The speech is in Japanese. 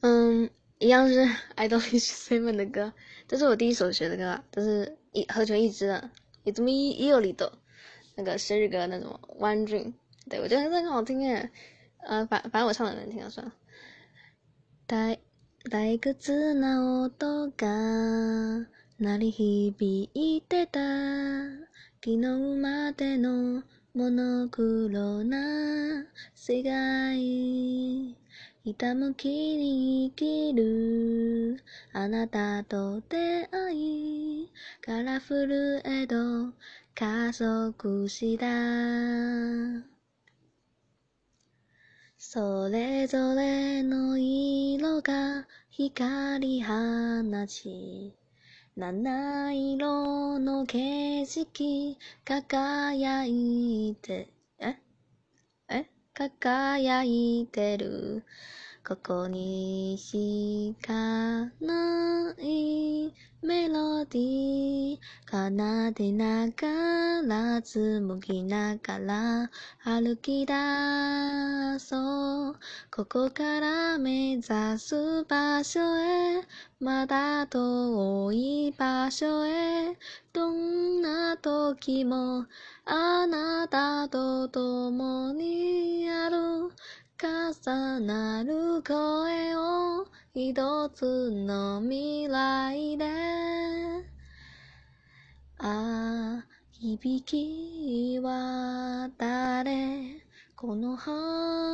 嗯，一样是 Idolish Seven 的歌，这是我第一首学的歌，这是一合成一支的，It's Me Iolito，那个生日歌那种 One Dream，对我觉得很好听诶，呃，反反正我唱的难听了算了。大大靴な音が鳴り響いてた昨日までのモノクロな世界 ひたむきに生きる。あなたと出会いカラフルへと加速した。それぞれの色が光り放ち七色の景色輝いて、え？え？輝いてる。ここにしかないメロディー奏でながら紡ぎながら歩き出そうここから目指す場所へまだ遠い場所へどんな時もあなたと共にある重なる声を一つの未来で。ああ響きは誰この花